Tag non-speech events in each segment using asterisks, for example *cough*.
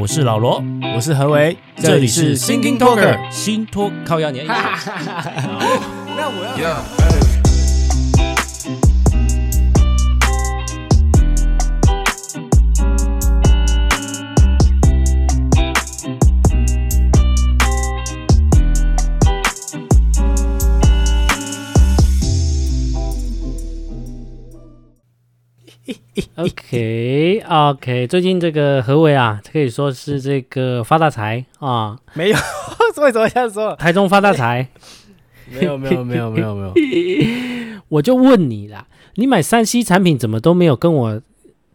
我是老罗，我是何为，这里是 Thinking Talker 新托靠压年。*laughs* 那我要。OK OK，最近这个何为啊，可以说是这个发大财啊，没有，所以怎么这样说？台中发大财，没有没有没有没有没有，*laughs* 我就问你啦，你买三 C 产品怎么都没有跟我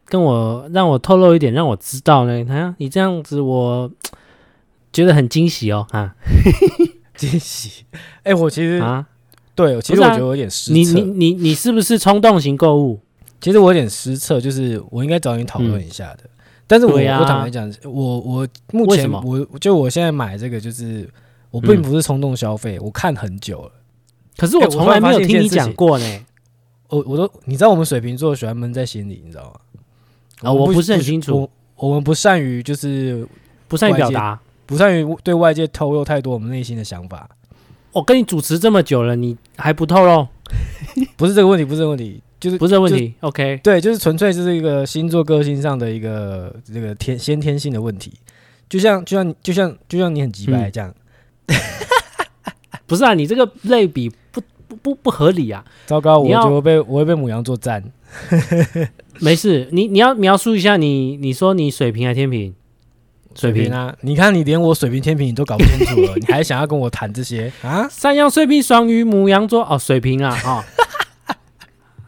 跟我让我透露一点，让我知道呢？啊，你这样子我觉得很惊喜哦，啊，*laughs* 惊喜，哎、欸，我其实啊，对，其实我觉得有点失策，你你你你是不是冲动型购物？其实我有点失策，就是我应该找你讨论一下的。嗯、但是我，啊、我坦白讲，我我目前我就我现在买这个，就是我并不是冲动消费，嗯、我看很久了。可是我从来没有听你讲过呢。我我都你知道，我们水瓶座喜欢闷在心里，你知道吗？啊，我不是很清楚。我，我们不善于就是不善于表达，不善于对外界透露太多我们内心的想法。我跟你主持这么久了，你还不透露？*laughs* 不是这个问题，不是这个问题。就是不是问题，OK，对，就是纯粹就是一个星座个性上的一个这个天先天性的问题，就像就像就像就像你很急白这样，嗯、*laughs* 不是啊？你这个类比不不不不合理啊！糟糕，我就会被我会被母羊座占。*laughs* 没事，你你要描述一下你你说你水平还天平？水平啊！你看你连我水平天平你都搞不清楚了，你还想要跟我谈这些啊？山羊、水瓶、双鱼、母羊座哦，水瓶啊哈。哦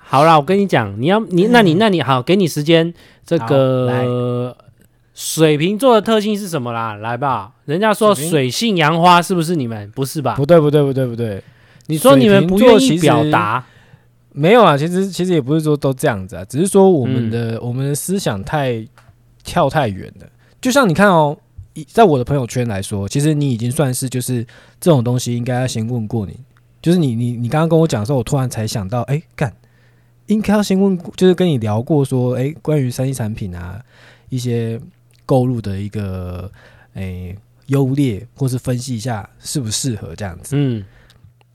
好啦，我跟你讲，你要你那你那你好，给你时间。这个水瓶座的特性是什么啦？来吧，人家说水性杨花，是不是你们？不是吧？不对，不对，不对，不对。你说你们不愿意表达？没有啊，其实其实也不是说都这样子啊，只是说我们的、嗯、我们的思想太跳太远了。就像你看哦，在我的朋友圈来说，其实你已经算是就是这种东西应该要先问过你。就是你你你刚刚跟我讲的时候，我突然才想到，哎，干。应该要先问，就是跟你聊过说，哎，关于三 C 产品啊，一些购入的一个哎优劣，或是分析一下适不适合这样子。嗯，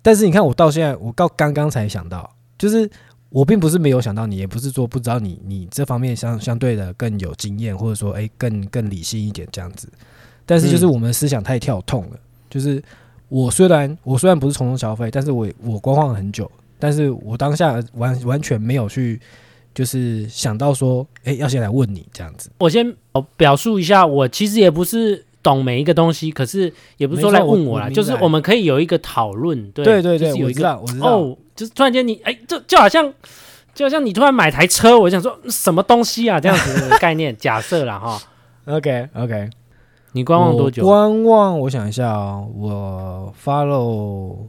但是你看，我到现在，我到刚刚才想到，就是我并不是没有想到你，也不是说不知道你，你这方面相相对的更有经验，或者说哎更更理性一点这样子。但是就是我们思想太跳痛了，就是我虽然我虽然不是冲动消费，但是我我观望了很久。但是我当下完完全没有去，就是想到说，哎、欸，要先来问你这样子。我先表述一下，我其实也不是懂每一个东西，可是也不是说来问我啦，就是我们可以有一个讨论。对对对，对，有一个我知道，我知道。哦，就是突然间你，哎、欸，就就好像就好像你突然买台车，我想说什么东西啊，这样子的概念，*laughs* 假设啦哈。OK OK，你观望多久？观望，我想一下啊、哦，我 follow。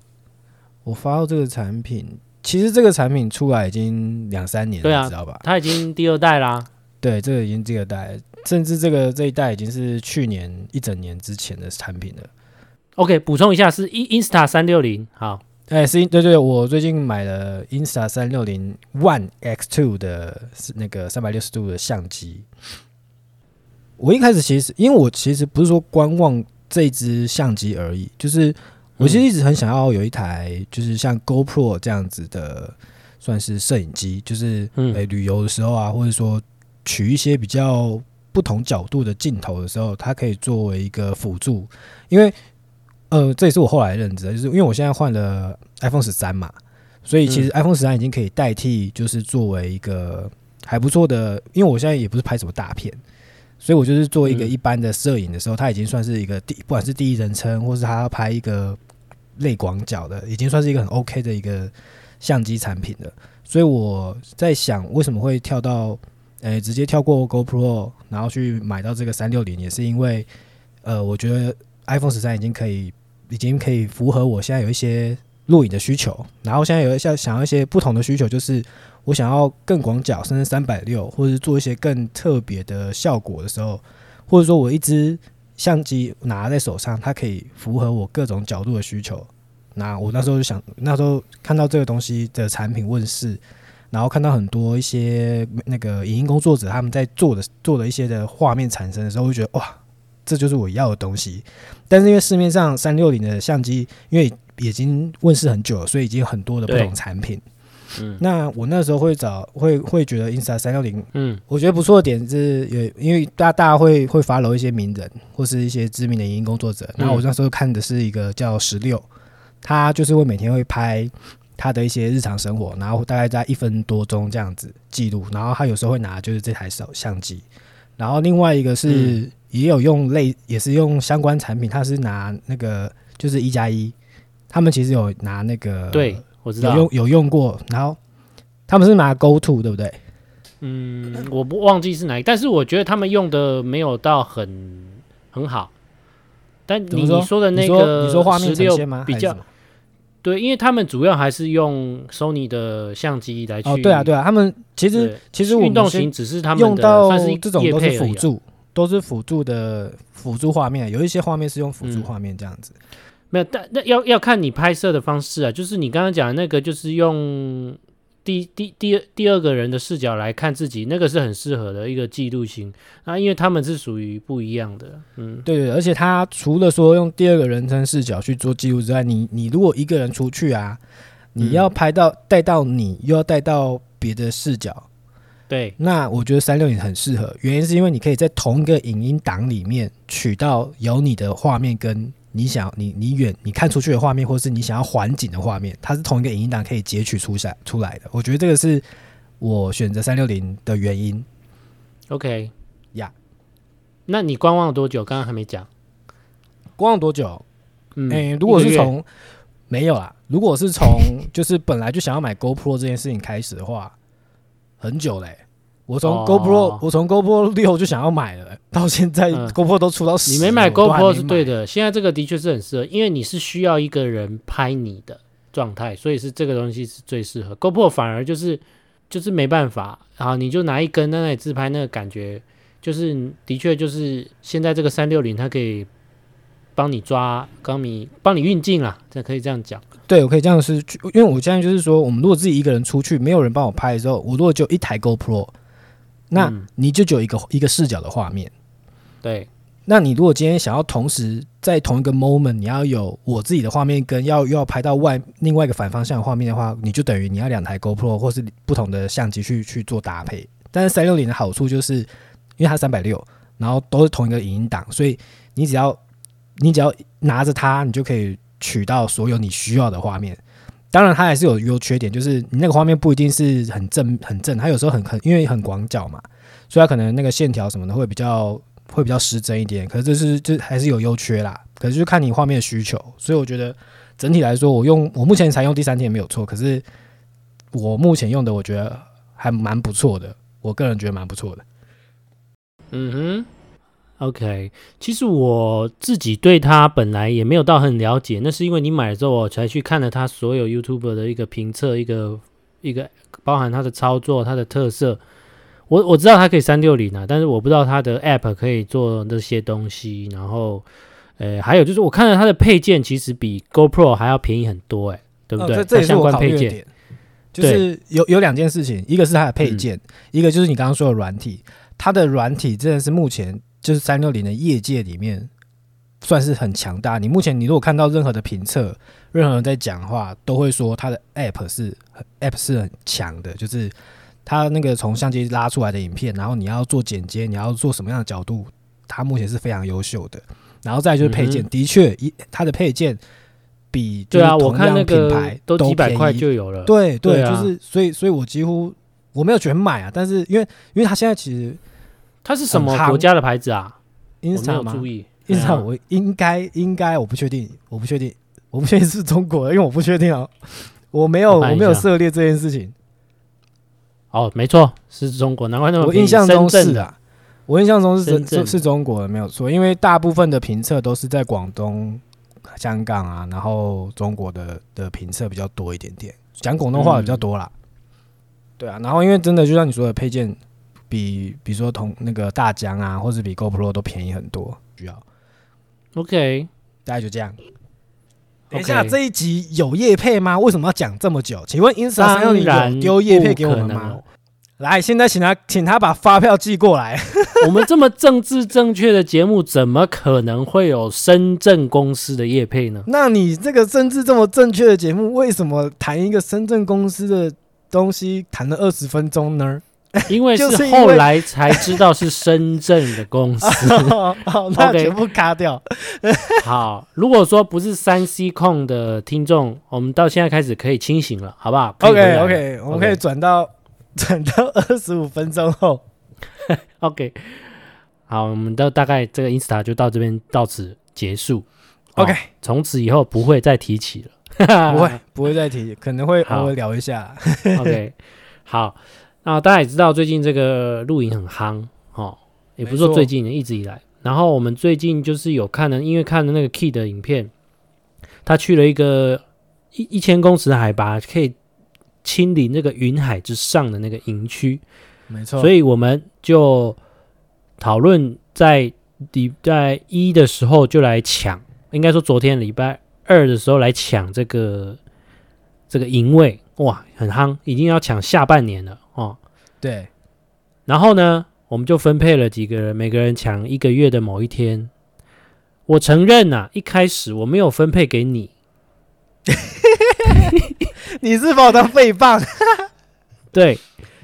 我发到这个产品，其实这个产品出来已经两三年了，对啊，知道吧？它已经第二代啦。*laughs* 对，这个已经第二代，甚至这个这一代已经是去年一整年之前的产品了。OK，补充一下是 Insta 三六零，好，哎，是，对对，我最近买了 Insta 三六零 One X Two 的那个三百六十度的相机。我一开始其实，因为我其实不是说观望这支相机而已，就是。我其实一直很想要有一台，就是像 GoPro 这样子的，算是摄影机，就是诶旅游的时候啊，或者说取一些比较不同角度的镜头的时候，它可以作为一个辅助。因为呃，这也是我后来认知的，就是因为我现在换了 iPhone 十三嘛，所以其实 iPhone 十三已经可以代替，就是作为一个还不错的，因为我现在也不是拍什么大片。所以我就是做一个一般的摄影的时候，它已经算是一个第，不管是第一人称，或是他要拍一个类广角的，已经算是一个很 OK 的一个相机产品了。所以我在想，为什么会跳到，呃，直接跳过 GoPro，然后去买到这个三六零，也是因为，呃，我觉得 iPhone 十三已经可以，已经可以符合我现在有一些录影的需求，然后现在有一些想要一些不同的需求，就是。我想要更广角，甚至三百六，或者是做一些更特别的效果的时候，或者说我一支相机拿在手上，它可以符合我各种角度的需求。那我那时候就想，那时候看到这个东西的产品问世，然后看到很多一些那个影音工作者他们在做的做的一些的画面产生的时候，我就觉得哇，这就是我要的东西。但是因为市面上三六零的相机，因为已经问世很久了，所以已经有很多的不同产品。嗯，那我那时候会找，会会觉得 Insta 三六零，嗯，我觉得不错的点是，也因为大家大家会会 follow 一些名人或是一些知名的影音工作者。然后我那时候看的是一个叫十六，他就是会每天会拍他的一些日常生活，然后大概在一分多钟这样子记录。然后他有时候会拿就是这台手相机。然后另外一个是也有用类，也是用相关产品，他是拿那个就是一加一，他们其实有拿那个，对，我知道有用有用过。然后他们是拿 Go To 对不对？嗯，我不忘记是哪一个，但是我觉得他们用的没有到很很好。但你你说的那个，你说画面呈现吗？比较。对，因为他们主要还是用 Sony 的相机来去。哦，对啊，对啊，他们其实其实运动型只是他们用到这种都是辅助，都是辅助的辅助画面，有一些画面是用辅助画面这样子。嗯、没有，但那要要看你拍摄的方式啊，就是你刚刚讲的那个，就是用。第第第二第二个人的视角来看自己，那个是很适合的一个记录型啊，因为他们是属于不一样的，嗯，对对，而且他除了说用第二个人称视角去做记录之外，你你如果一个人出去啊，你要拍到带到你，又要带到别的视角，对，那我觉得三六零很适合，原因是因为你可以在同一个影音档里面取到有你的画面跟。你想你你远你看出去的画面，或是你想要环景的画面，它是同一个影音档可以截取出来出来的。我觉得这个是我选择三六零的原因。OK 呀，那你观望了多久？刚刚还没讲，观望多久？嗯，欸、如果是从没有啦，如果是从就是本来就想要买 GoPro 这件事情开始的话，很久嘞、欸。我从 GoPro，、哦、我从 GoPro 六就想要买了，到现在 GoPro 都出到十、嗯。你没买 GoPro 是对的，现在这个的确是很适合，因为你是需要一个人拍你的状态，所以是这个东西是最适合。GoPro 反而就是就是没办法，然后你就拿一根在那里自拍，那个感觉就是的确就是现在这个三六零它可以帮你抓，帮你帮你运镜啦，这可以这样讲。对，我可以这样是，因为我现在就是说，我们如果自己一个人出去，没有人帮我拍的时候，我如果就一台 GoPro。那你就只有一个一个视角的画面，对。那你如果今天想要同时在同一个 moment，你要有我自己的画面跟要要拍到外另外一个反方向的画面的话，你就等于你要两台 GoPro 或是不同的相机去去做搭配。但是三六零的好处就是，因为它三百六，然后都是同一个影音档，所以你只要你只要拿着它，你就可以取到所有你需要的画面。当然，它还是有优缺点，就是你那个画面不一定是很正很正，它有时候很很因为很广角嘛，所以它可能那个线条什么的会比较会比较失真一点。可是这是这还是有优缺啦，可是就看你画面的需求。所以我觉得整体来说，我用我目前才用第三天没有错，可是我目前用的我觉得还蛮不错的，我个人觉得蛮不错的。嗯哼。OK，其实我自己对他本来也没有到很了解，那是因为你买了之后，我才去看了他所有 YouTuber 的一个评测，一个一个包含他的操作、他的特色。我我知道它可以三六零啊，但是我不知道它的 App 可以做那些东西。然后，呃，还有就是我看了它的配件，其实比 GoPro 还要便宜很多，欸，哎，对不对？哦、这，这也是我考虑的点，就是有有两件事情，一个是它的配件，嗯、一个就是你刚刚说的软体，它的软体真的是目前。就是三六零的业界里面算是很强大。你目前你如果看到任何的评测，任何人在讲话，都会说它的 App 是 App 是很强的。就是它那个从相机拉出来的影片，然后你要做剪接，你要做什么样的角度，它目前是非常优秀的。然后再就是配件，嗯、的确一它的配件比对啊，我看那个品牌都几百块就有了。对对，就是所以所以我几乎我没有全买啊，但是因为因为它现在其实。它是什么国家的牌子啊？Insta 吗？注意，Insta 我应该应该我不确定，我不确定，我不确定是中国的，因为我不确定啊，*laughs* 我没有我，我没有涉猎这件事情。哦，没错，是中国，难怪那么我印象中是啊，我印象中是是是中国的，没有错，因为大部分的评测都是在广东、香港啊，然后中国的的评测比较多一点点，讲广东话的比较多啦。嗯、对啊，然后因为真的就像你说的配件。比比如说同那个大疆啊，或者比 GoPro 都便宜很多，需要。OK，大概就这样。等一下，这一集有叶配吗？为什么要讲这么久？请问 Insta 三六零有丢叶配给我们吗？来，现在请他，请他把发票寄过来。*laughs* 我们这么政治正确的节目，怎么可能会有深圳公司的叶配呢？那你这个政治这么正确的节目，为什么谈一个深圳公司的东西谈了二十分钟呢？*laughs* 因为是后来才知道是深圳的公司。*laughs* 好，那全部卡掉。*laughs* 好，如果说不是三 C 控的听众，我们到现在开始可以清醒了，好不好？OK OK，我们可以转到转到二十五分钟后。OK，好，我们的大概这个 Insta 就到这边到此结束。OK，从此以后不会再提起了，不会不会再提，可能会偶尔聊一下。OK，好。那大家也知道，最近这个露营很夯哦，也不是说最近，一直以来。然后我们最近就是有看的，因为看的那个 Key 的影片，他去了一个一一千公尺的海拔，可以亲临那个云海之上的那个营区，没错。所以我们就讨论在礼拜一的时候就来抢，应该说昨天礼拜二的时候来抢这个这个营位，哇，很夯，已经要抢下半年了。哦，对，然后呢，我们就分配了几个人，每个人抢一个月的某一天。我承认呐、啊，一开始我没有分配给你，*laughs* 你是把我当废棒？*laughs* 对，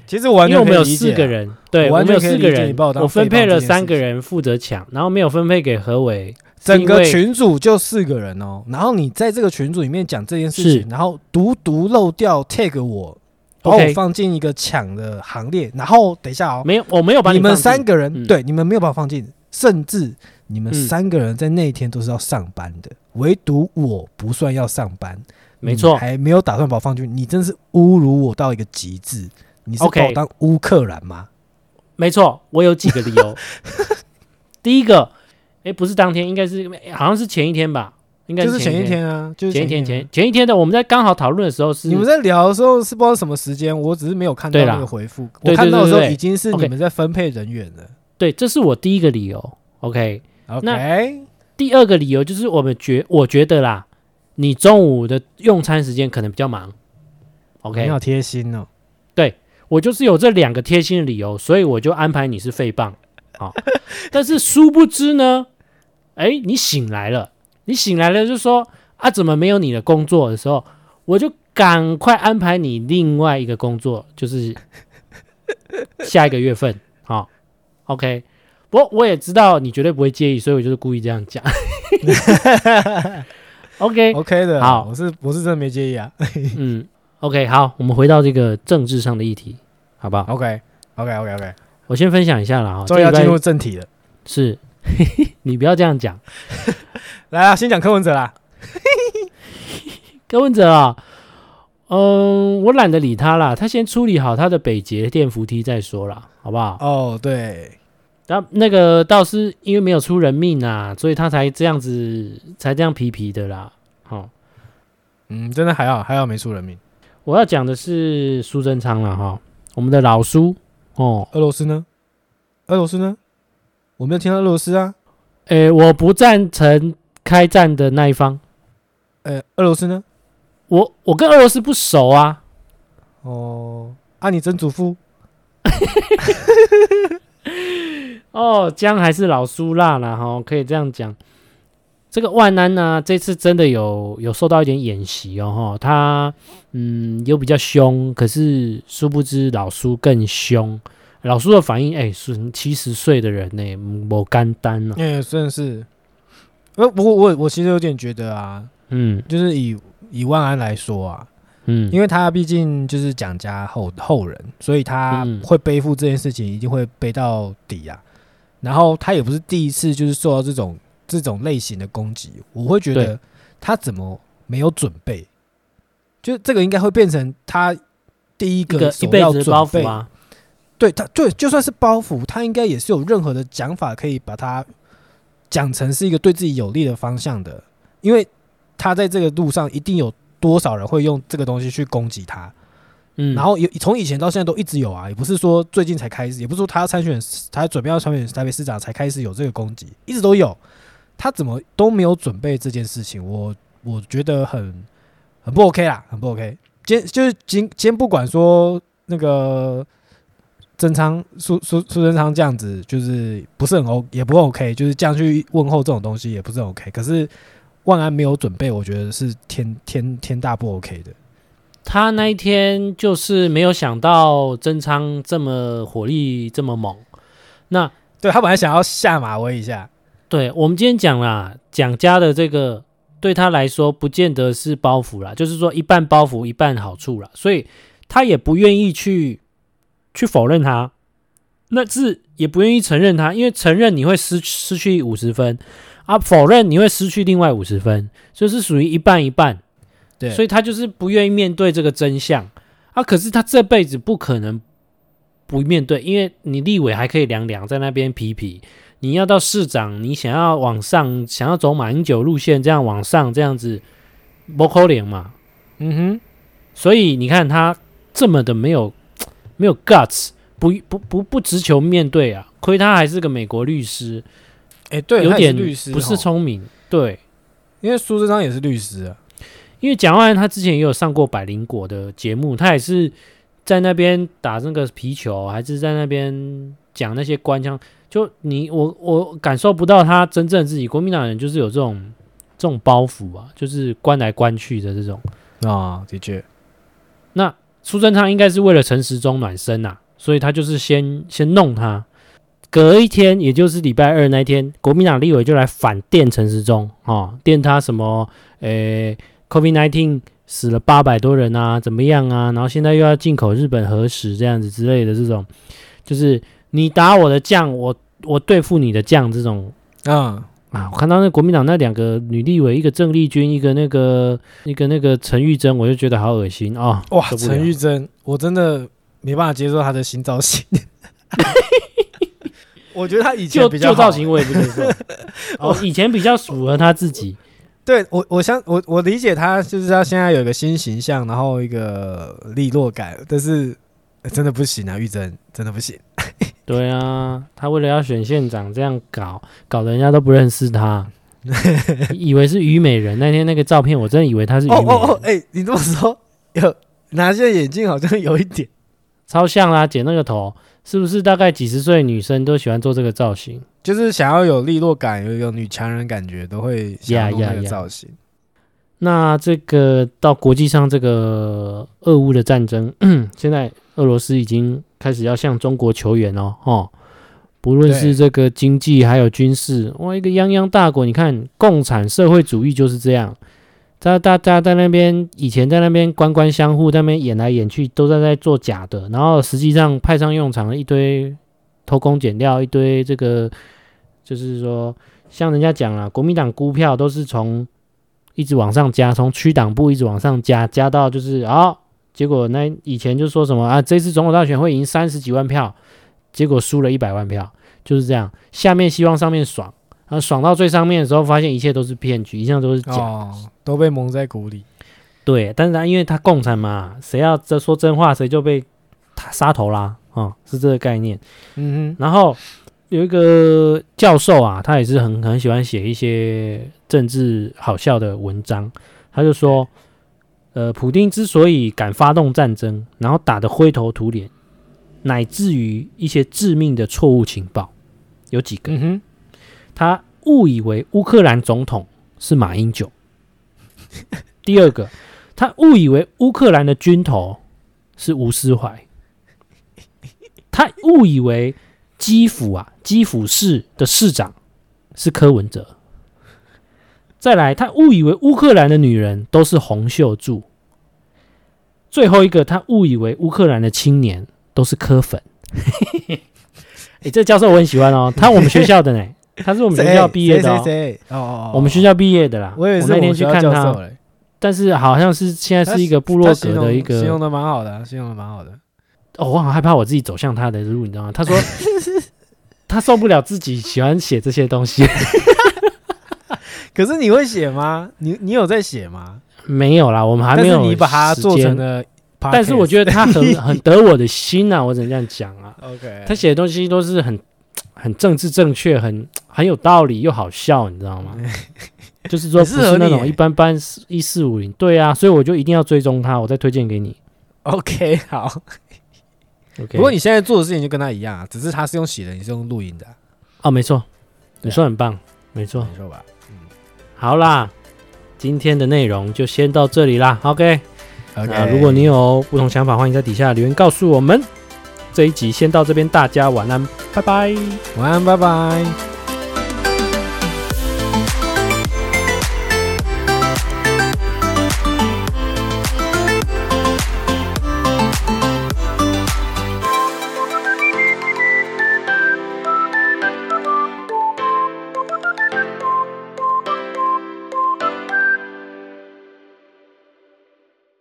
其实我因为我们有四个人，对，我们有四个人，我，我分配了三个人负责抢，然后没有分配给何伟。整个群组就四个人哦，然后你在这个群组里面讲这件事情，然后独独漏掉 tag 我。把我放进一个抢的行列，然后等一下哦，没有，我没有把你，你们三个人，嗯、对，你们没有把我放进，甚至你们三个人在那一天都是要上班的，嗯、唯独我不算要上班，没错，还没有打算把我放进去，你真是侮辱我到一个极致，你是把我当乌克兰吗？没错，我有几个理由，*laughs* 第一个，哎，不是当天，应该是好像是前一天吧。应该是前一天啊，就是前一天前前一天的，我们在刚好讨论的时候是你们在聊的时候是不知道什么时间，我只是没有看到那个回复。我看到的时候已经是你们在分配人员了。对，这是我第一个理由。OK，那第二个理由就是我们觉我觉得啦，你中午的用餐时间可能比较忙。OK，你好贴心哦。对，我就是有这两个贴心的理由，所以我就安排你是废棒。好，*laughs* 但是殊不知呢，哎，你醒来了。你醒来了就说啊，怎么没有你的工作的时候，我就赶快安排你另外一个工作，就是 *laughs* 下一个月份，好，OK。不过我也知道你绝对不会介意，所以我就是故意这样讲。*laughs* OK OK 的，好，我是我是真的没介意啊。嗯，OK，好，我们回到这个政治上的议题，好不好？OK OK OK OK，我先分享一下了哈，终于要进入正题了，是。*laughs* 你不要这样讲，来啊，先讲柯文哲啦。*laughs* 柯文哲啊，嗯，我懒得理他啦，他先处理好他的北捷电扶梯再说啦，好不好？哦，对，那那个倒是因为没有出人命啊，所以他才这样子，才这样皮皮的啦。哦，嗯，真的还好，还好没出人命。我要讲的是苏贞昌了哈，我们的老苏哦，俄罗斯呢？俄罗斯呢？我没有听到俄罗斯啊，诶、欸，我不赞成开战的那一方。呃、欸，俄罗斯呢？我我跟俄罗斯不熟啊。哦，啊，你曾祖父？*laughs* 哦，姜还是老苏辣啦，哈，可以这样讲。这个万安呢、啊，这次真的有有受到一点演习哦，哈，他嗯有比较凶，可是殊不知老苏更凶。老苏的反应，哎、欸，是七十岁的人呢、欸，没简单了。哎，真的是。呃，不过我我其实有点觉得啊，嗯，就是以以万安来说啊，嗯，因为他毕竟就是蒋家后后人，所以他会背负这件事情，一定会背到底啊。然后他也不是第一次就是受到这种这种类型的攻击，我会觉得他怎么没有准备？就这个应该会变成他第一个首要准备吗。对他，对，就算是包袱，他应该也是有任何的讲法可以把它讲成是一个对自己有利的方向的，因为他在这个路上一定有多少人会用这个东西去攻击他，嗯，然后也从以前到现在都一直有啊，也不是说最近才开始，也不是说他要参选，他准备要参选台北市长才开始有这个攻击，一直都有，他怎么都没有准备这件事情，我我觉得很很不 OK 啦，很不 OK。今就是今今天不管说那个。曾昌苏苏苏贞昌这样子，就是不是很 O，也不 OK，就是这样去问候这种东西也不是很 OK。可是万安没有准备，我觉得是天天天大不 OK 的。他那一天就是没有想到曾昌这么火力这么猛。那对他本来想要下马威一下。对，我们今天讲啦，蒋家的这个对他来说不见得是包袱啦，就是说一半包袱一半好处啦，所以他也不愿意去去否认他，那是也不愿意承认他，因为承认你会失失去五十分啊，否认你会失去另外五十分，所以是属于一半一半。对，所以他就是不愿意面对这个真相啊，可是他这辈子不可能不面对，因为你立委还可以凉凉在那边皮皮。你要到市长，你想要往上，想要走马英九路线，这样往上，这样子，不可能嘛？嗯哼，所以你看他这么的没有没有 guts，不不不不直求面对啊，亏他还是个美国律师，哎、欸，对，有点律师不是聪明，对，因为苏志昌也是律师啊，因为蒋万安他之前也有上过百灵果的节目，他也是在那边打那个皮球，还是在那边讲那些官腔。就你我我感受不到他真正自己，国民党人就是有这种这种包袱啊，就是关来关去的这种啊，的确。那苏贞昌应该是为了陈时中暖身呐、啊，所以他就是先先弄他，隔一天，也就是礼拜二那天，国民党立委就来反电陈时中啊，电他什么诶，COVID-19 死了八百多人啊，怎么样啊？然后现在又要进口日本核食这样子之类的这种，就是。你打我的将，我我对付你的将，这种啊啊！我看到那国民党那两个女立委，一个郑丽君，一个那个一个那个陈玉珍，我就觉得好恶心啊！哇，陈玉珍，我真的没办法接受她的新造型。*laughs* 我觉得她以前比较旧造型，我也不接受。*laughs* 哦，以前比较符合她自己。对我，我相我我理解她，就是她现在有一个新形象，然后一个利落感，但是真的不行啊，玉珍真的不行。*laughs* 对啊，他为了要选县长，这样搞，搞得人家都不认识他，*laughs* 以为是虞美人。那天那个照片，我真的以为他是虞美人。哦哦哦，哎、欸，你这么说，有拿下眼镜，好像有一点超像啦，剪那个头，是不是？大概几十岁女生都喜欢做这个造型，就是想要有利落感，有有女强人感觉，都会想要那个造型。Yeah, yeah, yeah. 那这个到国际上，这个俄乌的战争，*clears throat* 现在俄罗斯已经。开始要向中国求援哦，哦，不论是这个经济还有军事，哇，一个泱泱大国，你看共产社会主义就是这样，大大家在那边以前在那边官官相护，在那边演来演去，都在在做假的，然后实际上派上用场了一堆偷工减料，一堆这个就是说，像人家讲啊，国民党股票都是从一直往上加，从区党部一直往上加，加到就是啊。哦结果那以前就说什么啊，这次总统大选会赢三十几万票，结果输了一百万票，就是这样。下面希望上面爽，啊，爽到最上面的时候，发现一切都是骗局，一切都是假，哦，都被蒙在鼓里。对，但是他因为他共产嘛，谁要这说真话，谁就被他杀头啦，啊，哦，是这个概念。嗯哼。然后有一个教授啊，他也是很很喜欢写一些政治好笑的文章，他就说。呃，普丁之所以敢发动战争，然后打得灰头土脸，乃至于一些致命的错误情报，有几个。他误以为乌克兰总统是马英九。*laughs* 第二个，他误以为乌克兰的军头是吴思怀。他误以为基辅啊，基辅市的市长是柯文哲。再来，他误以为乌克兰的女人都是红袖柱。最后一个，他误以为乌克兰的青年都是柯粉。哎、欸，这教授我很喜欢哦，他我们学校的呢，他是我们学校毕业的哦。哦哦，我们学校毕业的啦。我，也是我那天去看他，但是好像是现在是一个部落格的一个，形容的蛮好的，形容的蛮好的。哦，我好害怕我自己走向他的路，你知道吗？他说 *laughs* 他受不了自己喜欢写这些东西。可是你会写吗？你你有在写吗？没有啦，我们还没有。你把它做成了，但是我觉得他很 *laughs* 很得我的心呐、啊，我只能这样讲啊。OK，他写的东西都是很很政治正确，很很有道理又好笑，你知道吗？*laughs* 就是说不是那种一般般一四五零，对啊，所以我就一定要追踪他，我再推荐给你。OK，好。不过你现在做的事情就跟他一样啊，只是他是用写的，你是用录音的。哦，没错，你说很棒，没错，没错吧？嗯，好啦，今天的内容就先到这里啦。OK，那如果你有不同想法，欢迎在底下留言告诉我们。这一集先到这边，大家晚安，拜拜，晚安，拜拜。